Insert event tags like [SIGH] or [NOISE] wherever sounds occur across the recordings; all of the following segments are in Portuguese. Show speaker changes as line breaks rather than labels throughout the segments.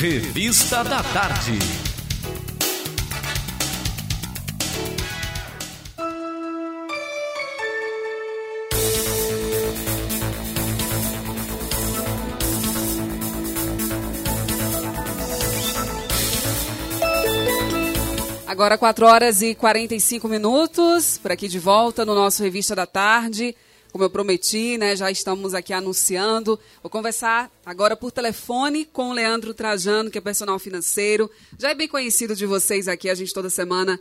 Revista da Tarde.
Agora 4 horas e 45 minutos, por aqui de volta no nosso Revista da Tarde. Como eu prometi, né, já estamos aqui anunciando. Vou conversar agora por telefone com o Leandro Trajano, que é personal financeiro. Já é bem conhecido de vocês aqui, a gente toda semana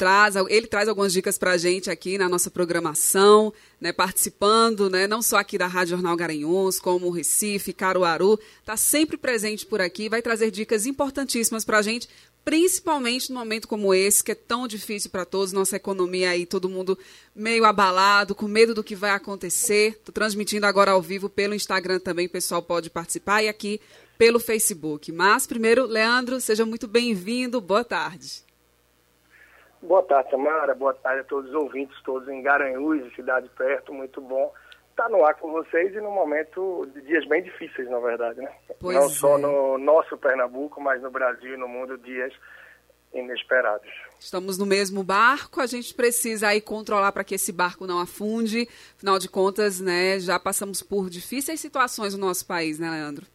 traz, ele traz algumas dicas para a gente aqui na nossa programação, né, participando, né, não só aqui da Rádio Jornal Garanhuns, como Recife, Caruaru, está sempre presente por aqui, vai trazer dicas importantíssimas para a gente, principalmente num momento como esse, que é tão difícil para todos, nossa economia aí, todo mundo meio abalado, com medo do que vai acontecer. Estou transmitindo agora ao vivo pelo Instagram também, o pessoal pode participar, e aqui pelo Facebook. Mas, primeiro, Leandro, seja muito bem-vindo, boa tarde.
Boa tarde, Samara, boa tarde a todos os ouvintes, todos em Garanhuns, cidade perto, muito bom estar no ar com vocês e num momento de dias bem difíceis, na verdade, né?
Pois
Não
é.
só no nosso Pernambuco, mas no Brasil e no mundo, dias inesperados.
Estamos no mesmo barco, a gente precisa aí controlar para que esse barco não afunde. Afinal de contas, né, já passamos por difíceis situações no nosso país, né, Leandro?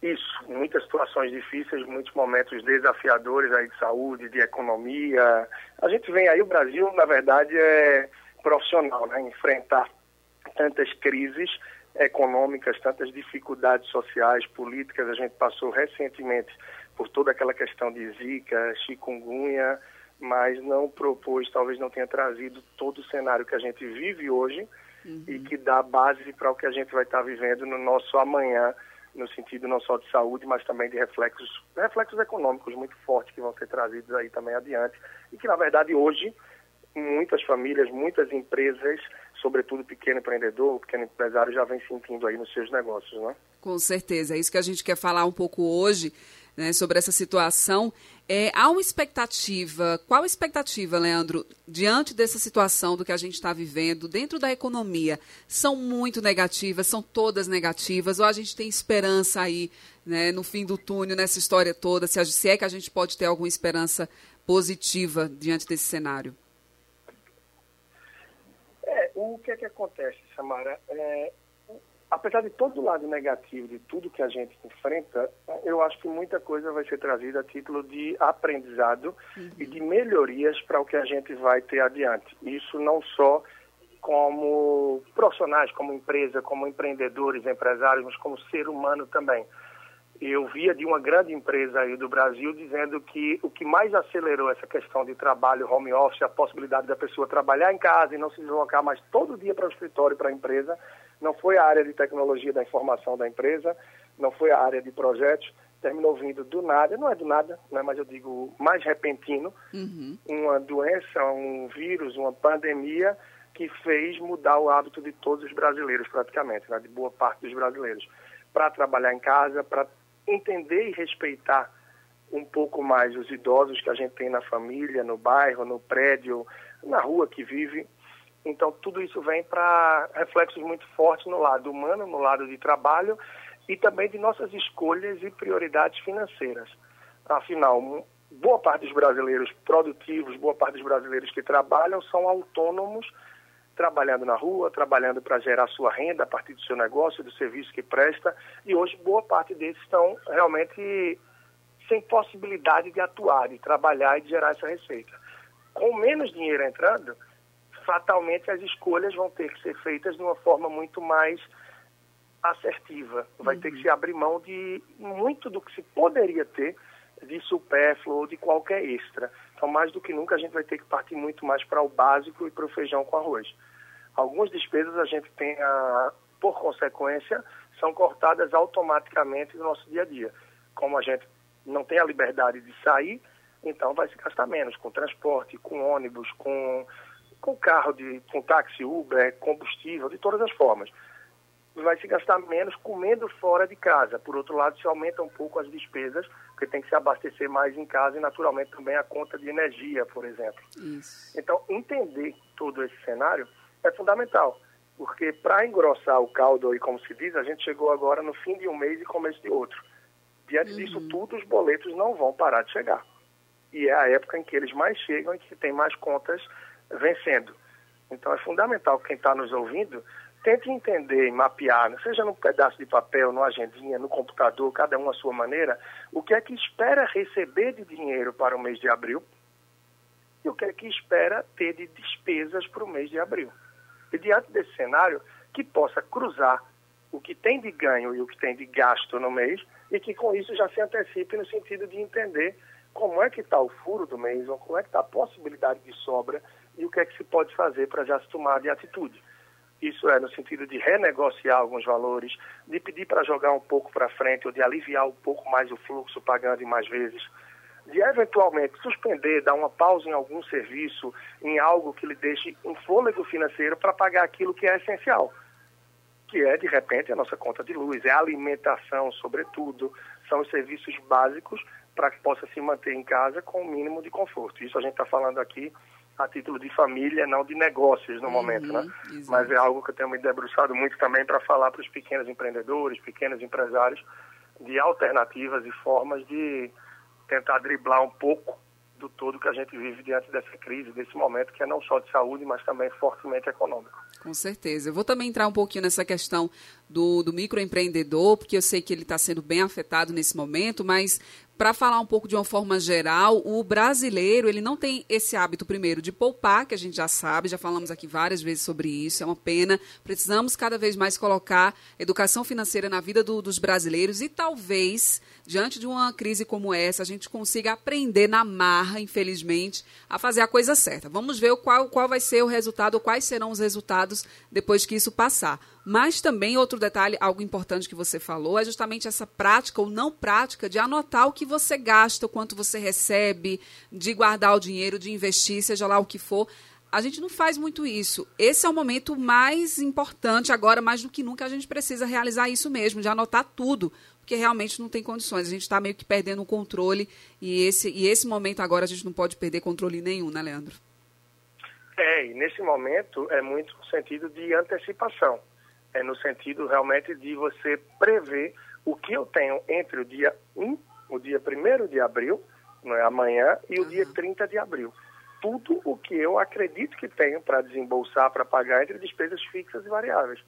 Isso, muitas situações difíceis, muitos momentos desafiadores aí de saúde, de economia. A gente vem aí, o Brasil, na verdade, é profissional, né? Enfrentar tantas crises econômicas, tantas dificuldades sociais, políticas. A gente passou recentemente por toda aquela questão de zika, chikungunya, mas não propôs, talvez não tenha trazido todo o cenário que a gente vive hoje e que dá base para o que a gente vai estar vivendo no nosso amanhã, no sentido não só de saúde, mas também de reflexos, reflexos econômicos muito fortes que vão ser trazidos aí também adiante e que, na verdade, hoje muitas famílias, muitas empresas, sobretudo pequeno empreendedor, pequeno empresário, já vem sentindo aí nos seus negócios, né?
Com certeza, é isso que a gente quer falar um pouco hoje, né, sobre essa situação. É, há uma expectativa, qual a expectativa, Leandro, diante dessa situação do que a gente está vivendo, dentro da economia? São muito negativas, são todas negativas, ou a gente tem esperança aí, né, no fim do túnel, nessa história toda, se, é que a gente pode ter alguma esperança positiva diante desse cenário?
O que é que acontece, Samara? É, apesar de todo o lado negativo de tudo que a gente enfrenta, eu acho que muita coisa vai ser trazida a título de aprendizado e de melhorias para o que a gente vai ter adiante. Isso não só como profissionais, como empresa, como empreendedores, empresários, mas como ser humano também. Eu via de uma grande empresa aí do Brasil dizendo que o que mais acelerou essa questão de trabalho home office, a possibilidade da pessoa trabalhar em casa e não se deslocar mais todo dia para o escritório, para a empresa, não foi a área de tecnologia da informação da empresa, não foi a área de projetos, terminou vindo do nada, não é do nada, né, mas eu digo mais repentino, uma doença, um vírus, uma pandemia que fez mudar o hábito de todos os brasileiros praticamente, né, de boa parte dos brasileiros, para trabalhar em casa, para entender e respeitar um pouco mais os idosos que a gente tem na família, no bairro, no prédio, na rua que vive. Então, tudo isso vem para reflexos muito fortes no lado humano, no lado de trabalho e também de nossas escolhas e prioridades financeiras. Afinal, boa parte dos brasileiros produtivos, boa parte dos brasileiros que trabalham são autônomos, trabalhando na rua, trabalhando para gerar sua renda a partir do seu negócio, do serviço que presta, e hoje boa parte deles estão realmente sem possibilidade de atuar, de trabalhar e de gerar essa receita. Com menos dinheiro entrando, fatalmente as escolhas vão ter que ser feitas de uma forma muito mais assertiva. Vai ter que se abrir mão de muito do que se poderia ter de supérfluo ou de qualquer extra. Então, mais do que nunca, a gente vai ter que partir muito mais para o básico e para o feijão com arroz. Algumas despesas a gente tem, a, por consequência, são cortadas automaticamente no nosso dia a dia. Como a gente não tem a liberdade de sair, então vai se gastar menos com transporte, com ônibus, com, com carro, de, com táxi, Uber, combustível, de todas as formas. Vai se gastar menos comendo fora de casa. Por outro lado, se aumenta um pouco as despesas, porque tem que se abastecer mais em casa e, naturalmente, também a conta de energia, por exemplo.
Isso.
Então, entender todo esse cenário é fundamental, porque para engrossar o caldo, aí, como se diz, a gente chegou agora no fim de um mês e começo de outro. Diante uhum. disso tudo, os boletos não vão parar de chegar. E é a época em que eles mais chegam e que tem mais contas vencendo. Então é fundamental que quem está nos ouvindo tente entender e mapear, seja num pedaço de papel, numa agendinha, no computador, cada um à sua maneira, o que é que espera receber de dinheiro para o mês de abril e o que é que espera ter de despesas para o mês de abril. E diante desse cenário, que possa cruzar o que tem de ganho e o que tem de gasto no mês e que com isso já se antecipe no sentido de entender como é que está o furo do mês, ou como é que está a possibilidade de sobra e o que é que se pode fazer para já se tomar de atitude. Isso é no sentido de renegociar alguns valores, de pedir para jogar um pouco para frente ou de aliviar um pouco mais o fluxo pagando em mais vezes, de eventualmente suspender, dar uma pausa em algum serviço, em algo que lhe deixe um fôlego financeiro para pagar aquilo que é essencial, que é, de repente, a nossa conta de luz, é a alimentação, sobretudo, são os serviços básicos para que possa se manter em casa com o mínimo de conforto. Isso a gente está falando aqui a título de família, não de negócios no uhum, momento, né? Exatamente. Mas é algo que eu tenho me debruçado muito também para falar para os pequenos empreendedores, pequenos empresários, de alternativas e formas de tentar driblar um pouco do todo que a gente vive diante dessa crise, desse momento que é não só de saúde, mas também fortemente econômico.
Com certeza. Eu vou também entrar um pouquinho nessa questão do, do microempreendedor, porque eu sei que ele está sendo bem afetado nesse momento, mas para falar um pouco de uma forma geral, o brasileiro ele não tem esse hábito primeiro de poupar, que a gente já sabe, já falamos aqui várias vezes sobre isso, é uma pena. Precisamos cada vez mais colocar educação financeira na vida do, dos brasileiros e talvez diante de uma crise como essa a gente consiga aprender na marra, infelizmente, a fazer a coisa certa. Vamos ver qual, qual vai ser o resultado, quais serão os resultados depois que isso passar. Mas também outro detalhe, algo importante que você falou, é justamente essa prática ou não prática de anotar o que você gasta, o quanto você recebe, de guardar o dinheiro, de investir, seja lá o que for. A gente não faz muito isso. Esse é o momento mais importante agora, mais do que nunca, a gente precisa realizar isso mesmo, de anotar tudo, porque realmente não tem condições. A gente está meio que perdendo o controle e esse, e esse momento agora a gente não pode perder controle nenhum, né, Leandro?
É, e nesse momento é muito no sentido de antecipação é no sentido realmente de você prever o que eu tenho entre o dia 1, o dia 1 de abril, não é amanhã, e o uhum. dia 30 de abril. Tudo o que eu acredito que tenho para desembolsar, para pagar entre despesas fixas e variáveis.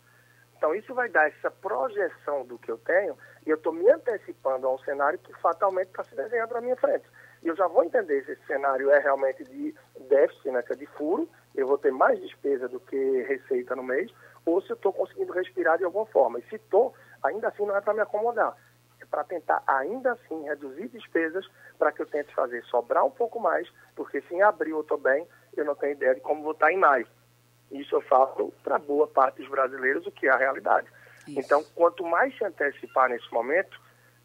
Então, isso vai dar essa projeção do que eu tenho e eu estou me antecipando a um cenário que fatalmente está se desenhando na minha frente. E eu já vou entender se esse cenário é realmente de déficit, né, que é de furo, eu vou ter mais despesa do que receita no mês, ou se eu estou conseguindo respirar de alguma forma. E se estou, ainda assim não é para me acomodar. É para tentar, ainda assim, reduzir despesas para que eu tente fazer sobrar um pouco mais, porque se em abril eu estou bem, eu não tenho ideia de como vou estar em maio. Isso eu falo para boa parte dos brasileiros, o que é a realidade. Isso. Então, quanto mais se antecipar nesse momento,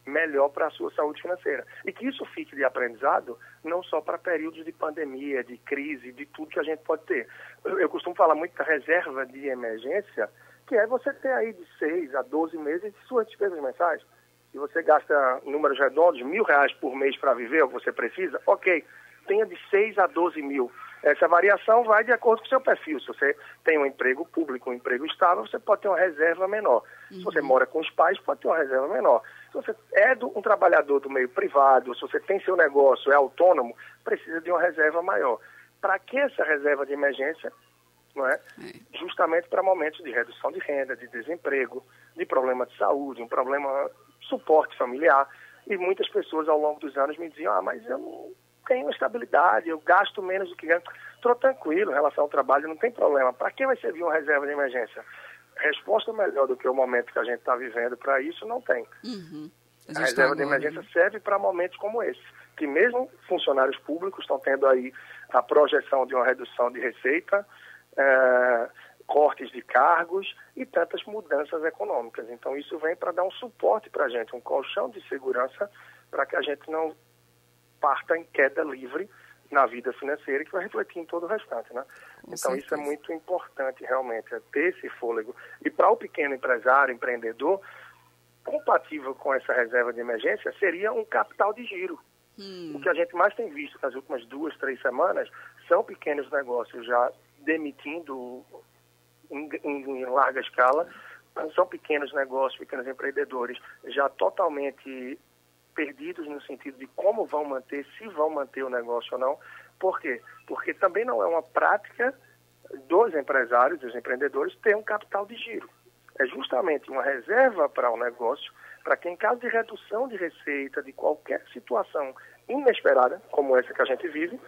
melhor para a sua saúde financeira. E que isso fique de aprendizado não só para períodos de pandemia, de crise, de tudo que a gente pode ter. Eu, eu costumo falar muito da reserva de emergência, que é você ter aí de 6 a 12 meses de suas despesas mensais. Se você gasta números redondos, mil reais por mês para viver, o que você precisa, ok, tenha de 6 a 12 mil. Essa variação vai de acordo com o seu perfil. Se você tem um emprego público, um emprego estável, você pode ter uma reserva menor. Uhum. Se você uhum. mora com os pais, pode ter uma reserva menor. Se você é do, um trabalhador do meio privado, se você tem seu negócio, é autônomo, precisa de uma reserva maior. Para que essa reserva de emergência? Não é? é. Justamente para momentos de redução de renda, de desemprego, de problema de saúde, um problema de suporte familiar. E muitas pessoas ao longo dos anos me diziam, ah, mas eu não tenho estabilidade, eu gasto menos do que ganho. Estou tranquilo em relação ao trabalho, não tem problema. Para que vai servir uma reserva de emergência? Resposta melhor do que o momento que a gente está vivendo para isso não tem.
Uhum.
A, a reserva tá de emergência né? serve para momentos como esse, que mesmo funcionários públicos estão tendo aí a projeção de uma redução de receita, é, cortes de cargos e tantas mudanças econômicas. Então isso vem para dar um suporte para a gente, um colchão de segurança para que a gente não parta em queda livre na vida financeira que vai refletir em todo o restante, né? Com então certeza. isso é muito importante realmente, é ter esse fôlego. E para o pequeno empresário, empreendedor, compatível com essa reserva de emergência seria um capital de giro. Hum. O que a gente mais tem visto nas últimas duas, três semanas são pequenos negócios já demitindo em, em, em larga escala, são pequenos negócios, pequenos empreendedores já totalmente perdidos no sentido de como vão manter, se vão manter o negócio ou não. Por quê? Porque também não é uma prática dos empresários, dos empreendedores, ter um capital de giro. É justamente uma reserva para o negócio, para que em caso de redução de receita, de qualquer situação inesperada, como essa que a gente vive,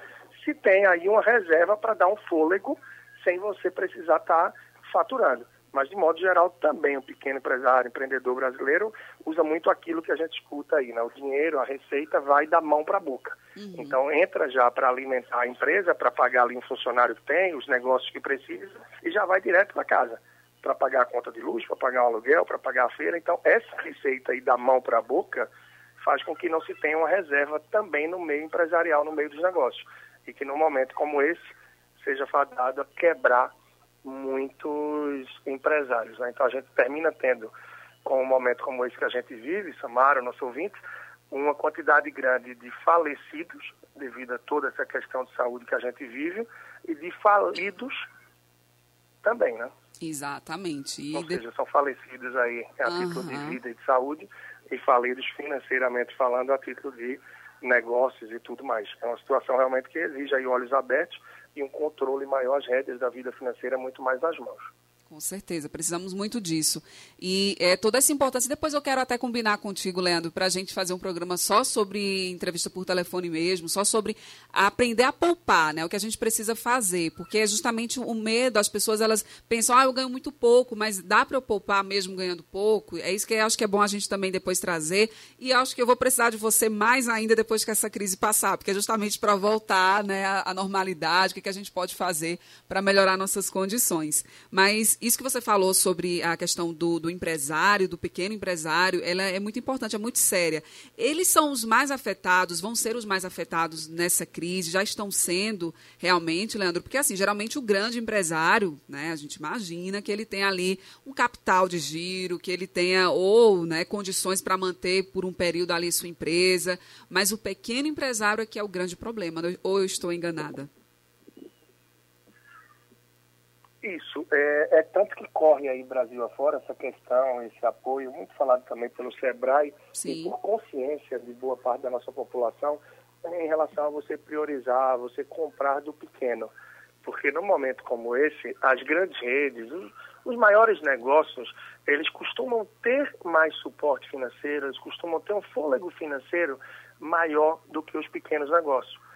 se tem aí uma reserva para dar um fôlego sem você precisar estar tá faturando. Mas, de modo geral, também o pequeno empresário, empreendedor brasileiro, usa muito aquilo que a gente escuta aí, né? O dinheiro, a receita vai da mão para a boca. Uhum. Então, entra já para alimentar a empresa, para pagar ali um funcionário que tem, os negócios que precisa, e já vai direto para casa, para pagar a conta de luz, para pagar o aluguel, para pagar a feira. Então, essa receita aí da mão para a boca faz com que não se tenha uma reserva também no meio empresarial, no meio dos negócios. E que num momento como esse, seja fadado a quebrar muitos empresários. Né? Então a gente termina tendo, com um momento como esse que a gente vive, Samara, nosso ouvinte, uma quantidade grande de falecidos devido a toda essa questão de saúde que a gente vive e de falidos também, né?
Exatamente. E
Ou de... seja, são falecidos aí a uhum. título de vida e de saúde e falidos financeiramente falando a título de negócios e tudo mais. É uma situação realmente que exige aí olhos abertos e um controle maior, as rédeas da vida financeira muito mais nas mãos.
Com certeza, precisamos muito disso. E é, toda essa importância. Depois eu quero até combinar contigo, Leandro, para a gente fazer um programa só sobre entrevista por telefone mesmo, só sobre aprender a poupar, né? O que a gente precisa fazer. Porque é justamente o medo, as pessoas elas pensam, ah, eu ganho muito pouco, mas dá para eu poupar mesmo ganhando pouco? É isso que eu acho que é bom a gente também depois trazer. E acho que eu vou precisar de você mais ainda depois que essa crise passar, porque é justamente para voltar né, à normalidade, o que, que a gente pode fazer para melhorar nossas condições. Mas isso que você falou sobre a questão do, do, empresário, do pequeno empresário, ela é muito importante, é muito séria. Eles são os mais afetados, vão ser os mais afetados nessa crise, já estão sendo realmente, Leandro, porque assim, geralmente o grande empresário, né, a gente imagina que ele tem ali um capital de giro, que ele tenha ou né, condições para manter por um período ali sua empresa, mas o pequeno empresário é que é o grande problema, ou eu estou enganada?
Isso, é, é, tanto que corre aí Brasil afora essa questão, esse apoio, muito falado também pelo SEBRAE Sim. e por consciência de boa parte da nossa população em relação a você priorizar, você comprar do pequeno. Porque num momento como esse, as grandes redes, os, os maiores negócios, eles costumam ter mais suporte financeiro, eles costumam ter um fôlego financeiro maior do que os pequenos negócios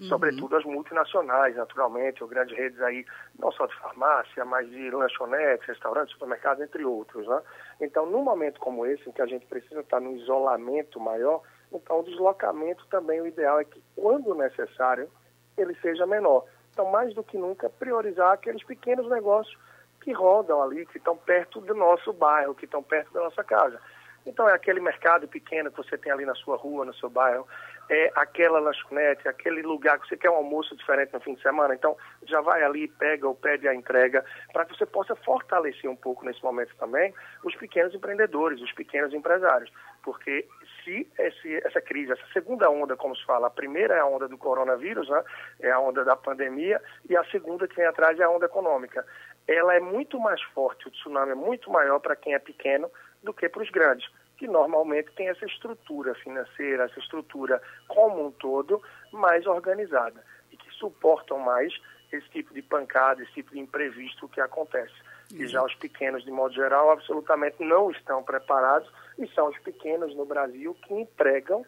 uhum. sobretudo as multinacionais, naturalmente, ou grandes redes aí, não só de farmácia, mas de lanchonetes, restaurantes, supermercados, entre outros. Né? Então, num momento como esse, em que a gente precisa estar no isolamento maior, então o deslocamento também, o ideal é que, quando necessário, ele seja menor. Então, mais do que nunca, priorizar aqueles pequenos negócios que rodam ali, que estão perto do nosso bairro, que estão perto da nossa casa. Então, é aquele mercado pequeno que você tem ali na sua rua, no seu bairro, é aquela lanchonete, aquele lugar que você quer um almoço diferente no fim de semana. Então, já vai ali, pega ou pede a entrega, para que você possa fortalecer um pouco nesse momento também os pequenos empreendedores, os pequenos empresários. Porque se esse, essa crise, essa segunda onda, como se fala, a primeira é a onda do coronavírus, né? é a onda da pandemia, e a segunda que vem atrás é a onda econômica. Ela é muito mais forte, o tsunami é muito maior para quem é pequeno do que para os grandes que normalmente tem essa estrutura financeira, essa estrutura como um todo mais organizada e que suportam mais esse tipo de pancada, esse tipo de imprevisto que acontece. Uhum. E já os pequenos, de modo geral, absolutamente não estão preparados e são os pequenos no Brasil que empregam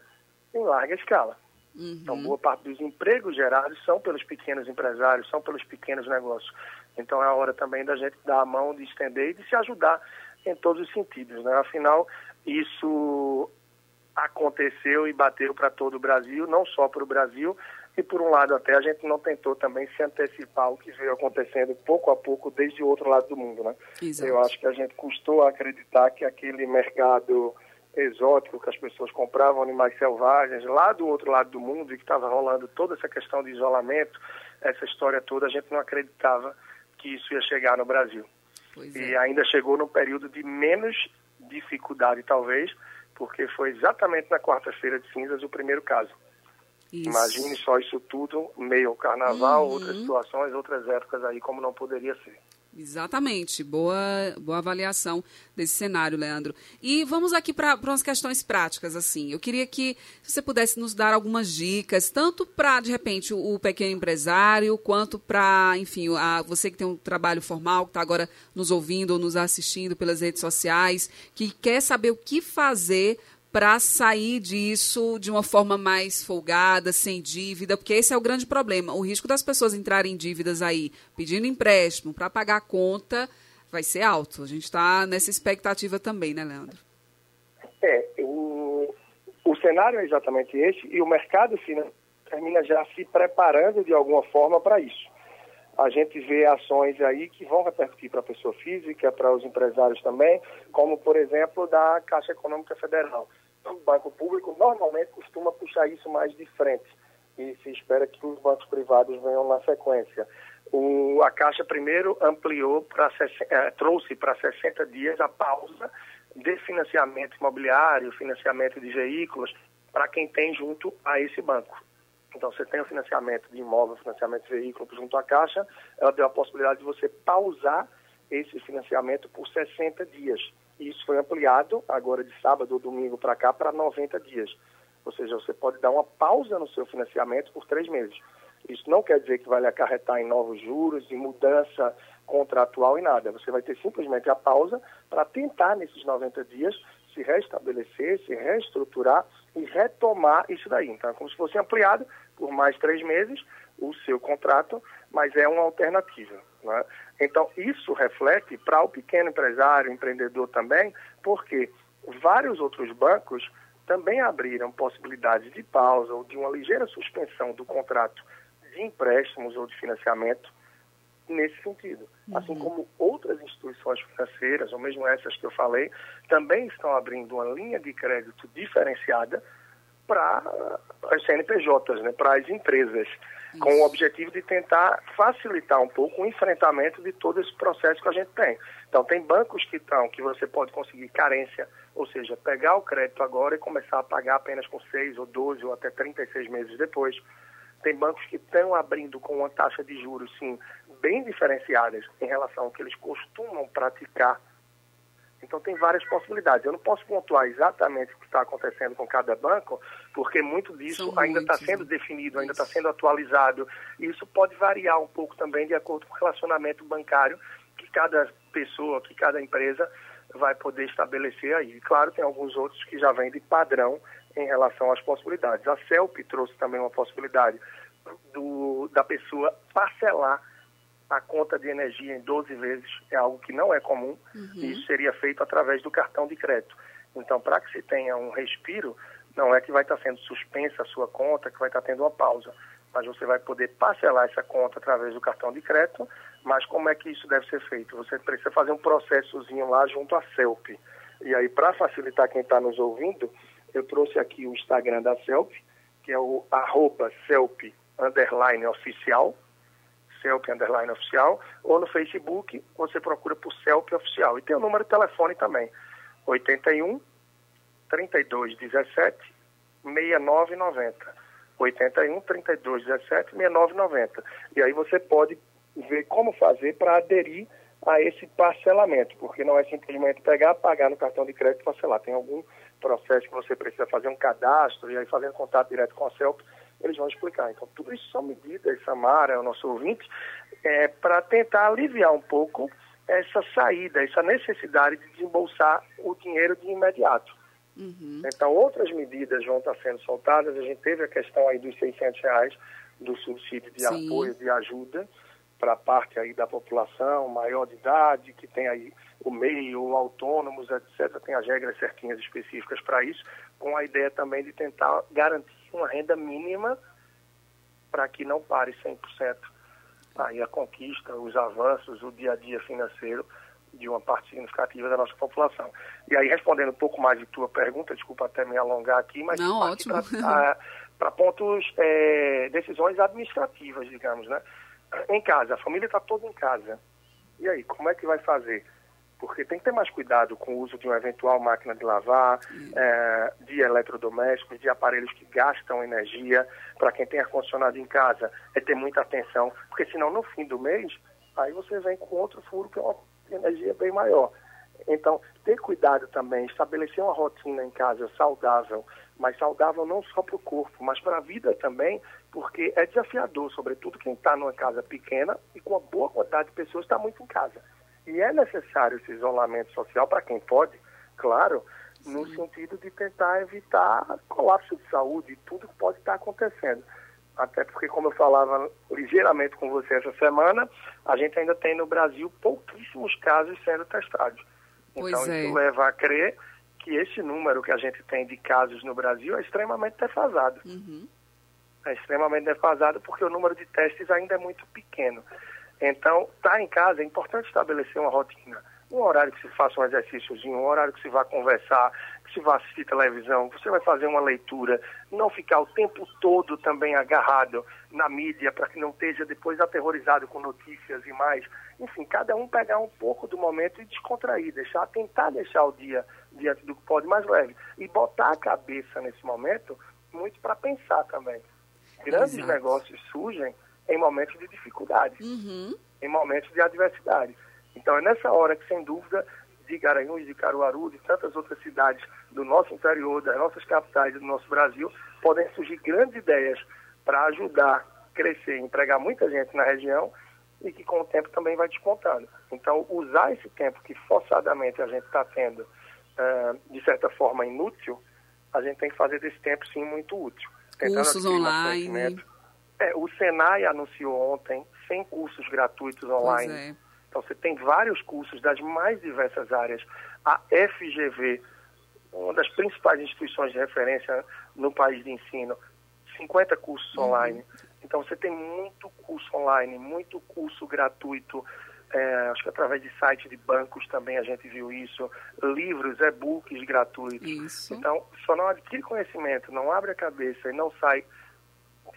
em larga escala. Uhum. Então, boa parte dos empregos gerados são pelos pequenos empresários, são pelos pequenos negócios. Então, é a hora também da gente dar a mão, de estender e de se ajudar em todos os sentidos. Né? Afinal, isso aconteceu e bateu para todo o Brasil, não só para o Brasil, e por um lado até a gente não tentou também se antecipar ao que veio acontecendo pouco a pouco desde o outro lado do mundo, né? Exato. Eu acho que a gente custou acreditar que aquele mercado exótico que as pessoas compravam animais selvagens lá do outro lado do mundo e que estava rolando toda essa questão de isolamento, essa história toda, a gente não acreditava que isso ia chegar no Brasil. Pois e é. ainda chegou num período de menos dificuldade, talvez, porque foi exatamente na quarta-feira de cinzas o primeiro caso. Isso. Imagine só isso tudo, meio ao carnaval, uhum. outras situações, outras épocas aí, como não poderia ser.
Exatamente, boa, boa avaliação desse cenário, Leandro. E vamos aqui para umas questões práticas, assim. Eu queria que você pudesse nos dar algumas dicas, tanto para, de repente, o, o, pequeno empresário, quanto para, enfim, a, você que tem um trabalho formal, que está agora nos ouvindo ou nos assistindo pelas redes sociais, que quer saber o que fazer para sair disso de uma forma mais folgada, sem dívida, porque esse é o grande problema. O risco das pessoas entrarem em dívidas aí, pedindo empréstimo para pagar a conta, vai ser alto. A gente está nessa expectativa também, né, Leandro?
É, o, o cenário é exatamente esse e o mercado financeiro termina já se preparando de alguma forma para isso. A gente vê ações aí que vão repercutir para a pessoa física, para os empresários também, como, por exemplo, da Caixa Econômica Federal o banco público normalmente costuma puxar isso mais de frente e se espera que os bancos privados venham na sequência. O, a Caixa primeiro ampliou, é, trouxe para 60 dias a pausa de financiamento imobiliário, financiamento de veículos, para quem tem junto a esse banco. Então, você tem o financiamento de imóvel, financiamento de veículo junto à Caixa, ela deu a possibilidade de você pausar esse financiamento por 60 dias. Isso foi ampliado agora de sábado ou domingo para cá para 90 dias. Ou seja, você pode dar uma pausa no seu financiamento por três meses. Isso não quer dizer que vai lhe acarretar em novos juros, em mudança contratual e nada. Você vai ter simplesmente a pausa para tentar, nesses 90 dias, se restabelecer, se reestruturar e retomar isso daí. Então, é como se fosse ampliado por mais três meses o seu contrato, mas é uma alternativa. Né? Então, isso reflete para o pequeno empresário, empreendedor também, porque vários outros bancos também abriram possibilidades de pausa ou de uma ligeira suspensão do contrato de empréstimos ou de financiamento nesse sentido. Uhum. Assim como instituições financeiras, ou mesmo essas que eu falei, também estão abrindo uma linha de crédito diferenciada para as CNPJs, né, para as empresas com o objetivo de tentar facilitar um pouco o enfrentamento de todo esse processo que a gente tem. Então, tem bancos que estão, que você pode conseguir carência, ou seja, pegar o crédito agora e começar a pagar apenas com 6 ou 12 ou até 36 meses depois. Tem bancos que estão abrindo com uma taxa de juros, sim, bem diferenciadas em relação ao que eles costumam praticar então, tem várias possibilidades. Eu não posso pontuar exatamente o que está acontecendo com cada banco, porque muito disso São ainda está sendo né? definido, ainda está sendo atualizado. E isso pode variar um pouco também de acordo com o relacionamento bancário que cada pessoa, que cada empresa vai poder estabelecer aí. E, claro, tem alguns outros que já vêm de padrão em relação às possibilidades. A CELP trouxe também uma possibilidade do, da pessoa parcelar a conta de energia em 12 vezes é algo que não é comum uhum. e isso seria feito através do cartão de crédito. Então, para que se tenha um respiro, não é que vai estar sendo suspensa a sua conta, que vai estar tendo uma pausa, mas você vai poder parcelar essa conta através do cartão de crédito, mas como é que isso deve ser feito? Você precisa fazer um processozinho lá junto à CELP. E aí, para facilitar quem está nos ouvindo, eu trouxe aqui o Instagram da CELP, que é o arroba CELP underline oficial, CELP Underline Oficial, ou no Facebook você procura por CELP Oficial. E tem o número de telefone também, 81 32 17 6990. 81 32 17 6990. E aí você pode ver como fazer para aderir a esse parcelamento, porque não é simplesmente pegar, pagar no cartão de crédito e parcelar. Tem algum processo que você precisa fazer um cadastro e aí fazendo contato direto com a CELP, eles vão explicar. Então, tudo isso são medidas, Samara, o nosso ouvinte, é, para tentar aliviar um pouco essa saída, essa necessidade de desembolsar o dinheiro de imediato. Uhum. Então, outras medidas vão estar sendo soltadas. A gente teve a questão aí dos 600 reais do subsídio de Sim. apoio, de ajuda para a parte aí da população maior de idade, que tem aí o meio, autônomos, etc. Tem as regras certinhas específicas para isso, com a ideia também de tentar garantir uma renda mínima para que não pare 100% aí a conquista, os avanços, o dia a dia financeiro de uma parte significativa da nossa população. E aí, respondendo um pouco mais de tua pergunta, desculpa até me alongar aqui, mas para pontos, é, decisões administrativas, digamos, né? Em casa, a família está toda em casa. E aí, como é que vai fazer? Porque tem que ter mais cuidado com o uso de uma eventual máquina de lavar, é, de eletrodomésticos, de aparelhos que gastam energia. Para quem tem ar-condicionado em casa, é ter muita atenção, porque senão no fim do mês Aí você vem com outro furo que é uma energia bem maior. Então, ter cuidado também, estabelecer uma rotina em casa saudável, mas saudável não só para o corpo, mas para a vida também, porque é desafiador, sobretudo quem está numa casa pequena e com uma boa quantidade de pessoas está muito em casa. E é necessário esse isolamento social para quem pode, claro, Sim. no sentido de tentar evitar colapso de saúde, tudo que pode estar acontecendo. Até porque, como eu falava ligeiramente com você essa semana, a gente ainda tem no Brasil pouquíssimos casos sendo testados.
Pois
então,
é.
isso leva a crer que esse número que a gente tem de casos no Brasil é extremamente defasado.
Uhum.
É extremamente defasado porque o número de testes ainda é muito pequeno. Então, estar tá em casa é importante estabelecer uma rotina. Um horário que se faça um exercíciozinho, um horário que se vá conversar, que se vá assistir televisão, você vai fazer uma leitura, não ficar o tempo todo também agarrado na mídia para que não esteja depois aterrorizado com notícias e mais. Enfim, cada um pegar um pouco do momento e descontrair, deixar, tentar deixar o dia diante do que pode mais leve. E botar a cabeça nesse momento muito para pensar também. Grandes
Exato.
negócios surgem em momentos de dificuldade,
Uhum.
em momentos de adversidade. Então é nessa hora que, sem dúvida, de Garanhuns, de Caruaru, de tantas outras cidades do nosso interior, das nossas capitais do nosso Brasil, podem surgir grandes ideias para ajudar crescer, empregar muita gente na região e que com o tempo também vai despontando. Então, usar esse tempo que forçadamente a gente está tendo, uh, de certa forma, inútil, a gente tem que fazer desse tempo, sim, muito útil.
Cursos online.
É, o Senai anunciou ontem 100 cursos gratuitos online.
É.
Então, você tem vários cursos das mais diversas áreas. A FGV, uma das principais instituições de referência no país de ensino, 50 cursos
uhum.
online. Então, você tem muito curso online, muito curso gratuito. É, acho que através de sites de bancos também a gente viu isso. Livros, e-books gratuitos.
Isso.
Então, só não adquire conhecimento, não abre a cabeça e não sai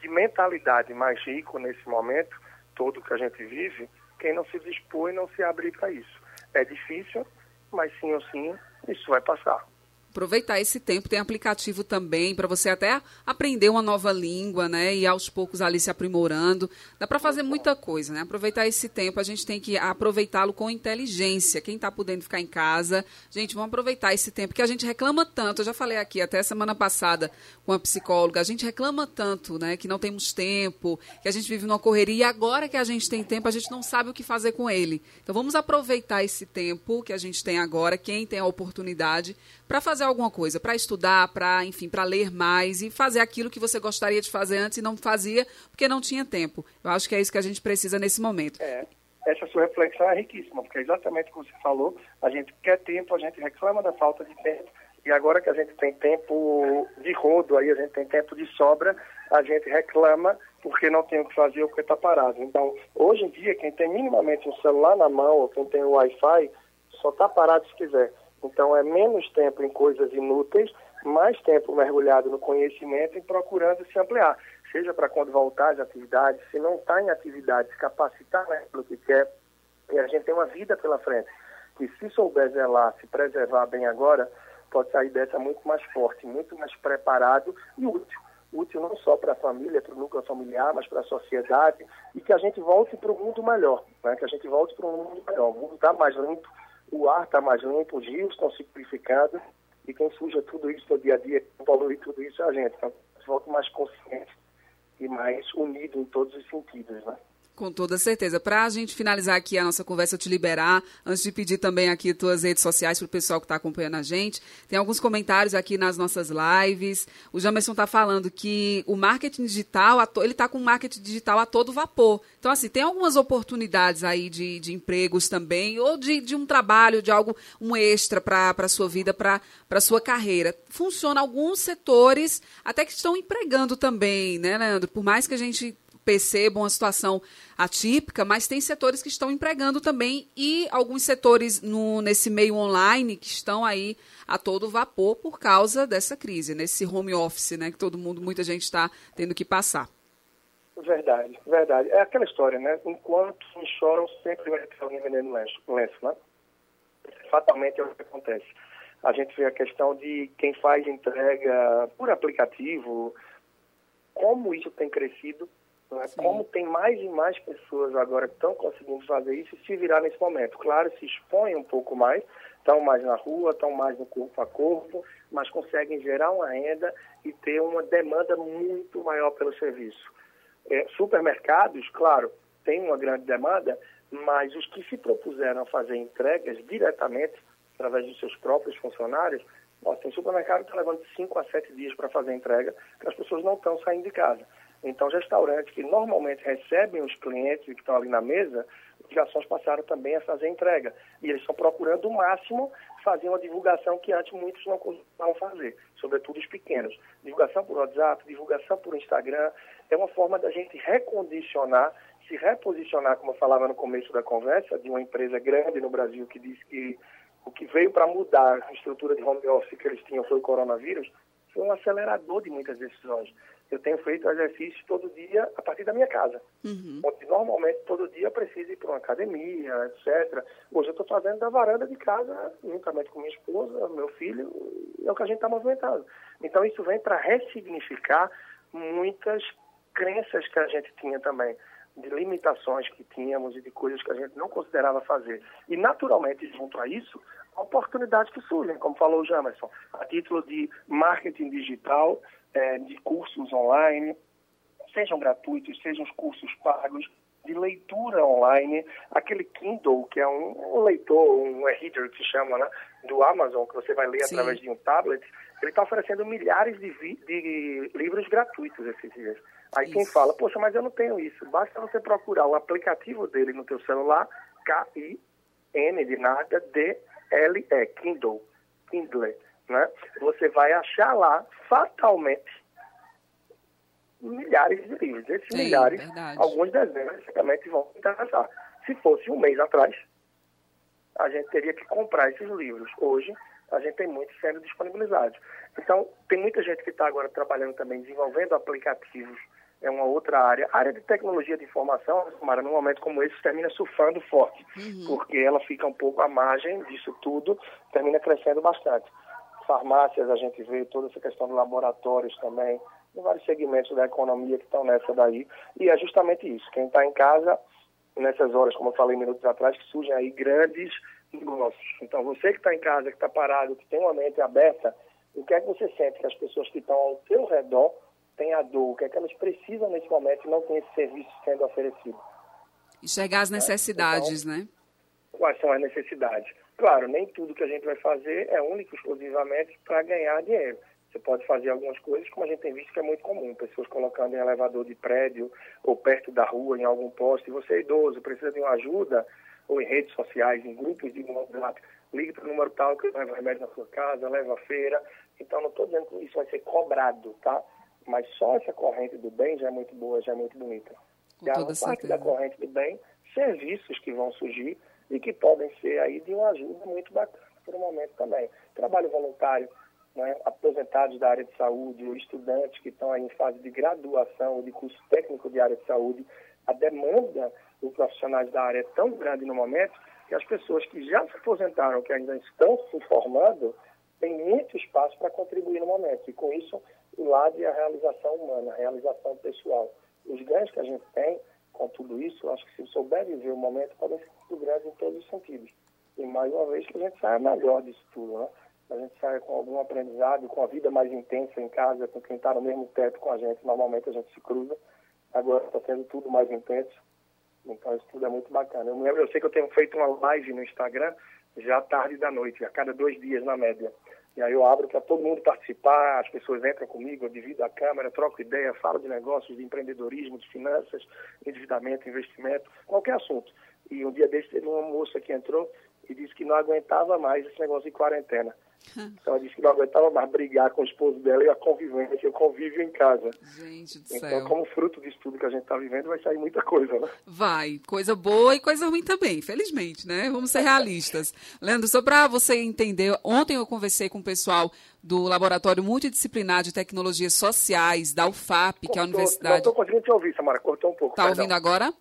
de mentalidade mais rico nesse momento todo que a gente vive, quem não se dispõe não se abrir para isso. É difícil, mas sim ou sim, isso vai passar
aproveitar esse tempo. Tem aplicativo também para você até aprender uma nova língua, né? E aos poucos ali se aprimorando. Dá para fazer muita coisa, né? Aproveitar esse tempo, a gente tem que aproveitá-lo com inteligência. Quem está podendo ficar em casa, gente, vamos aproveitar esse tempo que a gente reclama tanto. Eu já falei aqui até semana passada com a psicóloga, a gente reclama tanto, né? Que não temos tempo, que a gente vive numa correria e agora que a gente tem tempo, a gente não sabe o que fazer com ele. Então vamos aproveitar esse tempo que a gente tem agora, quem tem a oportunidade, para fazer alguma coisa, para estudar, para, enfim, para ler mais e fazer aquilo que você gostaria de fazer antes e não fazia porque não tinha tempo. Eu acho que é isso que a gente precisa nesse momento.
É, essa sua reflexão é riquíssima, porque é exatamente o que você falou, a gente quer tempo, a gente reclama da falta de tempo, e agora que a gente tem tempo de rodo, aí a gente tem tempo de sobra, a gente reclama porque não tem o que fazer ou porque está parado. Então, hoje em dia, quem tem minimamente um celular na mão ou quem tem o Wi-Fi, só está parado se quiser. Então, é menos tempo em coisas inúteis, mais tempo mergulhado no conhecimento e procurando se ampliar. Seja para quando voltar às atividades, se não está em atividade, se capacitar naquilo que quer. E a gente tem uma vida pela frente. Que se souber zelar, se preservar bem agora, pode sair dessa muito mais forte, muito mais preparado e útil. Útil não só para a família, para o núcleo familiar, mas para a sociedade. E que a gente volte para um mundo melhor. Né? Que a gente volte para um mundo melhor. O mundo está mais limpo, o ar está mais limpo, os rios estão se purificando e quem suja tudo isso no dia a dia, polui tudo isso é a gente. Então, volta mais consciente e mais unido em todos os sentidos, né?
Com toda certeza. Para a gente finalizar aqui a nossa conversa, eu te liberar, antes de pedir também aqui tuas redes sociais para o pessoal que está acompanhando a gente, tem alguns comentários aqui nas nossas lives. O Jamerson está falando que o marketing digital, ele está com o marketing digital a todo vapor. Então, assim, tem algumas oportunidades aí de, de empregos também, ou de, de um trabalho, de algo, um extra para a sua vida, para a sua carreira. Funciona alguns setores até que estão empregando também, né, Leandro? Por mais que a gente percebam a situação atípica, mas tem setores que estão empregando também e alguns setores no, nesse meio online que estão aí a todo vapor por causa dessa crise, nesse home office, né, que todo mundo, muita gente está tendo que passar.
Verdade, verdade. É aquela história, né? Enquanto uns choram, sempre vai ter alguém vendendo lenço, lenço, né? Fatalmente é o que acontece. A gente vê a questão de quem faz entrega por aplicativo, como isso tem crescido Né? Como tem mais e mais pessoas agora que estão conseguindo fazer isso e se virar nesse momento. Claro, se expõem um pouco mais, estão mais na rua, estão mais no corpo a corpo, mas conseguem gerar uma renda e ter uma demanda muito maior pelo serviço. É, supermercados, claro, tem uma grande demanda, mas os que se propuseram a fazer entregas diretamente, através dos seus próprios funcionários, nossa, tem supermercado que está levando 5 a 7 dias para fazer entrega, as pessoas não estão saindo de casa. Então, restaurantes que normalmente recebem os clientes que estão ali na mesa, os garçons passaram também a fazer entrega. E eles estão procurando o máximo fazer uma divulgação que antes muitos não costumavam fazer, sobretudo os pequenos. Divulgação por WhatsApp, divulgação por Instagram, é uma forma da gente recondicionar, se reposicionar, como eu falava no começo da conversa, de uma empresa grande no Brasil que disse que o que veio para mudar a estrutura de home office que eles tinham foi o coronavírus, foi um acelerador de muitas decisões. Eu tenho feito exercício todo dia a partir da minha casa. Uhum. Onde normalmente todo dia eu preciso ir para uma academia, etc. Hoje eu estou fazendo da varanda de casa, juntamente com minha esposa, meu filho, é o que a gente está movimentando. Então isso vem para ressignificar muitas crenças que a gente tinha também de limitações que tínhamos e de coisas que a gente não considerava fazer. E, naturalmente, junto a isso, oportunidades que surgem, como falou o Jamerson, a título de marketing digital, é, de cursos online, sejam gratuitos, sejam os cursos pagos, de leitura online, aquele Kindle, que é um, um leitor, um e-reader que se chama, né, do Amazon, que você vai ler Sim. através de um tablet, ele está oferecendo milhares de, de, livros gratuitos esses dias. Aí isso. quem fala, poxa, mas eu não tenho isso. Basta você procurar o aplicativo dele no teu celular, K-I-N de nada, D-L-E, Kindle, Kindle, né? Você vai achar lá, fatalmente, milhares de livros. Esses Sim, milhares, verdade. alguns dezenas, certamente vão interessar. Se fosse um mês atrás, a gente teria que comprar esses livros. Hoje, a gente tem muitos sendo disponibilizados. Então, tem muita gente que está agora trabalhando também, desenvolvendo aplicativos, é uma outra área. A área de tecnologia de informação, Mara, num momento como esse, termina surfando forte, uhum. porque ela fica um pouco à margem disso tudo, termina crescendo bastante. Farmácias, a gente vê toda essa questão de laboratórios também, em vários segmentos da economia que estão nessa daí. E é justamente isso. Quem está em casa, nessas horas, como eu falei minutos atrás, que surgem aí grandes negócios. Então, você que está em casa, que está parado, que tem uma mente aberta, o que é que você sente que as pessoas que estão ao seu redor têm a dor? O que é que elas precisam nesse momento e não tem esse serviço sendo oferecido?
Enxergar as necessidades, então, né?
Quais são as necessidades? Claro, nem tudo que a gente vai fazer é único exclusivamente para ganhar dinheiro. Você pode fazer algumas coisas, como a gente tem visto que é muito comum, pessoas colocando em elevador de prédio ou perto da rua, em algum poste, você é idoso, precisa de uma ajuda, ou em redes sociais, em grupos de WhatsApp, ligue para o número tal que leva remédio na sua casa, leva a feira. Então, não estou dizendo que isso vai ser cobrado, tá? Mas só essa corrente do bem já é muito boa, já é muito bonita. Com a parte da corrente do bem, serviços que vão surgir e que podem ser aí de uma ajuda muito bacana por um momento também. Trabalho voluntário, né, aposentados da área de saúde, ou estudantes que estão aí em fase de graduação ou de curso técnico de área de saúde, a demanda dos profissionais da área é tão grande no momento que as pessoas que já se aposentaram, que ainda estão se formando, têm muito espaço para contribuir no momento. E com isso, o lado é a realização humana, a realização pessoal. Os ganhos que a gente tem com tudo isso, acho que se souber viver o momento, podem ser muito grandes em todos os sentidos. E mais uma vez que a gente saia melhor disso tudo, né? a gente sai com algum aprendizado, com a vida mais intensa em casa, com quem está no mesmo teto com a gente. Normalmente a gente se cruza. Agora está sendo tudo mais intenso. Então isso tudo é muito bacana. Eu, lembro, eu sei que eu tenho feito uma live no Instagram já tarde da noite, a cada dois dias na média. E aí eu abro para todo mundo participar, as pessoas entram comigo, eu divido a câmera, troco ideia, falo de negócios, de empreendedorismo, de finanças, endividamento, investimento, qualquer assunto. E um dia desse teve uma moça que entrou e disse que não aguentava mais esse negócio de quarentena. Então ela disse que não aguentava mais brigar com o esposo dela e a convivência, o convívio em casa.
Gente do
então,
céu.
como fruto disso tudo que a gente está vivendo, vai sair muita coisa, né?
Vai. Coisa boa e coisa ruim também, felizmente, né? Vamos ser realistas. [LAUGHS] Leandro, só para você entender, ontem eu conversei com o pessoal do Laboratório Multidisciplinar de Tecnologias Sociais da UFAP, Cortou, que é a universidade... Não
estou conseguindo te ouvir, Samara, cortou um pouco.
Está ouvindo agora?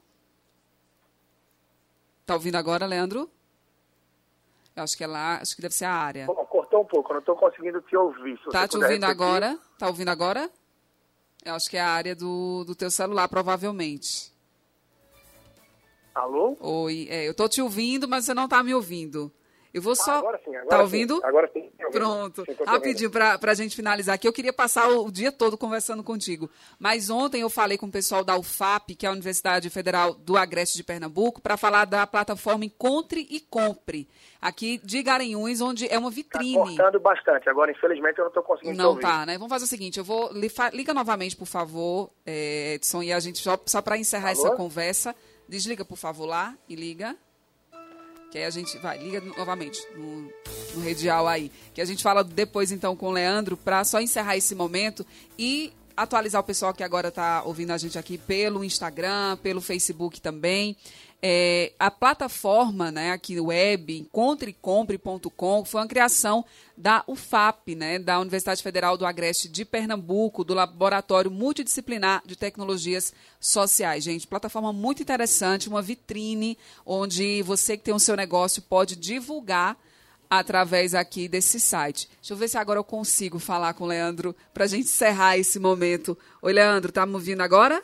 Está ouvindo agora, Leandro? Eu acho que é lá, acho que deve ser a área.
Bom, cortou um pouco, não estou conseguindo te ouvir.
Está te ouvindo agora? Está ouvindo agora? Eu acho que é a área do, do teu celular, provavelmente.
Alô?
Oi, é, eu tô te ouvindo, mas você não tá me ouvindo. Eu vou
Ah,
só.
agora sim, agora
tá
sim.
ouvindo?
Agora sim.
Pronto. Rapidinho, para a gente finalizar aqui, eu queria passar o dia todo conversando contigo. Mas ontem eu falei com o pessoal da UFAP, que é a Universidade Federal do Agreste de Pernambuco, para falar da plataforma Encontre e Compre, aqui de Garanhuns, onde é uma
Tá
vitrine.
cortando bastante. Agora, infelizmente, eu não estou conseguindo
Não tá, né? Vamos fazer o seguinte, eu vou liga novamente, por favor, é, Edson, e a gente só, só para encerrar
Alô?
essa conversa, desliga por favor lá e liga. Que aí a gente vai, liga no- novamente no, no redial aí. Que a gente fala depois então com o Leandro para só encerrar esse momento e atualizar o pessoal que agora está ouvindo a gente aqui pelo Instagram, pelo Facebook também. É, a plataforma, né, aqui web, encontrecompre.com, foi uma criação da UFAP, né, da Universidade Federal do Agreste de Pernambuco, do Laboratório Multidisciplinar de Tecnologias Sociais. Gente, plataforma muito interessante, uma vitrine onde você que tem o seu negócio pode divulgar através aqui desse site. Deixa eu ver se agora eu consigo falar com o Leandro para a gente encerrar esse momento. Oi, Leandro, tá me ouvindo agora?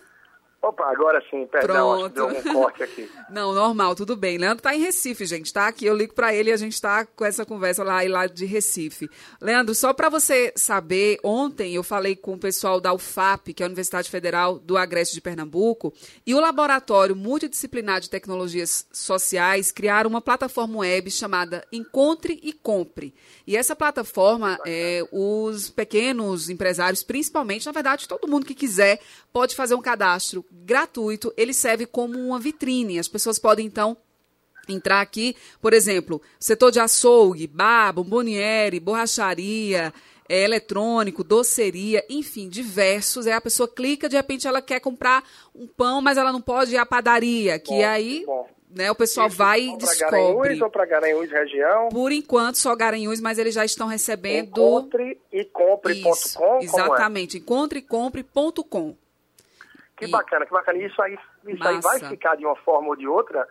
Opa, agora sim, perdão, deu um corte aqui. [LAUGHS]
Não, normal, tudo bem. Leandro tá em Recife, gente, tá? Aqui eu ligo para ele e a gente tá com essa conversa lá e lá de Recife. Leandro, só para você saber, ontem eu falei com o pessoal da UFAP, que é a Universidade Federal do Agreste de Pernambuco, e o Laboratório Multidisciplinar de Tecnologias Sociais criaram uma plataforma web chamada Encontre e Compre. E essa plataforma, é, os pequenos empresários, principalmente, na verdade, todo mundo que quiser, pode fazer um cadastro gratuito. Ele serve como uma vitrine. As pessoas podem, então, entrar aqui, por exemplo, setor de açougue, bar, bomboniere, borracharia, é, eletrônico, doceria, enfim, diversos. Aí a pessoa clica, de repente ela quer comprar um pão, mas ela não pode ir à padaria, que
Bom,
aí
bom.
né, o pessoal
Isso
vai e descobre.
Garanhuns ou para Garanhuns região?
Por enquanto, só Garanhuns, mas eles já estão recebendo...
Encontre e compre.com. Como é?
exatamente, encontrecompre.com.
Que
E-
bacana, que bacana. Isso aí, isso aí vai ficar de uma forma ou de outra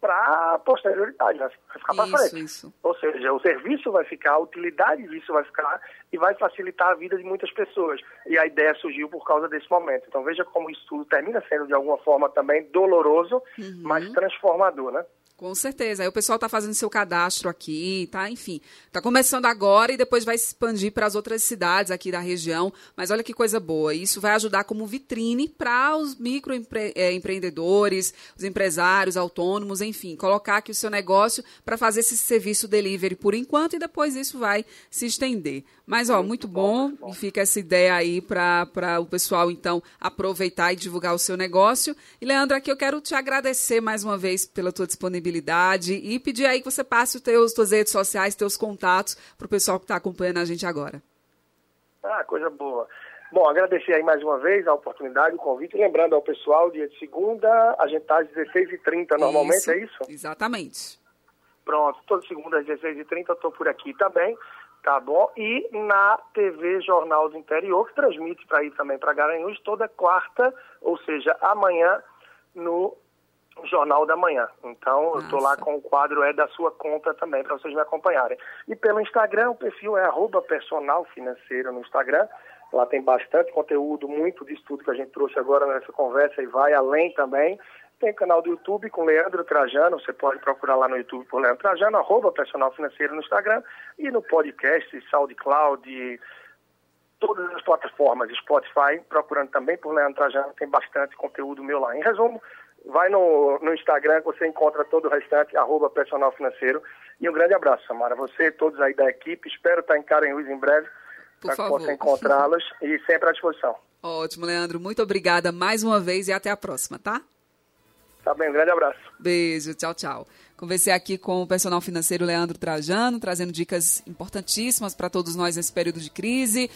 para posterioridade, vai ficar para frente.
isso.
Ou seja, o serviço vai ficar, a utilidade disso vai ficar e vai facilitar a vida de muitas pessoas. E a ideia surgiu por causa desse momento. Então veja como isso tudo termina sendo de alguma forma também doloroso,
Uhum.
mas transformador, né?
Com certeza. Aí o pessoal está fazendo seu cadastro aqui, tá? Enfim, está começando agora e depois vai se expandir para as outras cidades aqui da região. Mas olha que coisa boa. Isso vai ajudar como vitrine para os microempreendedores, os empresários, autônomos, enfim, colocar aqui o seu negócio para fazer esse serviço delivery por enquanto e depois isso vai se estender. Mas, ó, muito, bom, e fica essa ideia aí para o pessoal, então, aproveitar e divulgar o seu negócio. E, Leandro, aqui eu quero te agradecer mais uma vez pela tua disponibilidade e pedir aí que você passe os teus, tuas redes sociais, teus contatos para o pessoal que está acompanhando a gente agora.
Ah, coisa boa. Bom, agradecer aí mais uma vez a oportunidade, o convite. Lembrando ao pessoal, dia de segunda, a gente está às 16h30 normalmente, é isso?
Exatamente.
Pronto, toda segunda às 16h30 eu estou por aqui também, tá bom? E na TV Jornal do Interior, que transmite para ir também para Garanhuns toda quarta, ou seja, amanhã no Jornal da Manhã. Então, eu estou lá com o quadro É da Sua Conta também, para vocês me acompanharem. E pelo Instagram, o perfil é arroba personal financeiro no Instagram. Lá tem bastante conteúdo, muito disso tudo que a gente trouxe agora nessa conversa e vai além também. Tem o canal do YouTube com Leandro Trajano, você pode procurar lá no YouTube por Leandro Trajano, arroba personal financeiro no Instagram, e no podcast, SoundCloud, todas as plataformas, Spotify, procurando também por Leandro Trajano, tem bastante conteúdo meu lá. Em resumo, vai no, no Instagram que você encontra todo o restante, arroba personal financeiro. E um grande abraço, Samara. Você, todos aí da equipe, espero estar em Caranhuns em breve, para que possa encontrá-los e sempre à disposição.
Ótimo, Leandro. Muito obrigada mais uma vez e até a próxima, tá?
Tá bem, um grande abraço.
Beijo, tchau, tchau. Conversei aqui com o personal financeiro Leandro Trajano, trazendo dicas importantíssimas para todos nós nesse período de crise.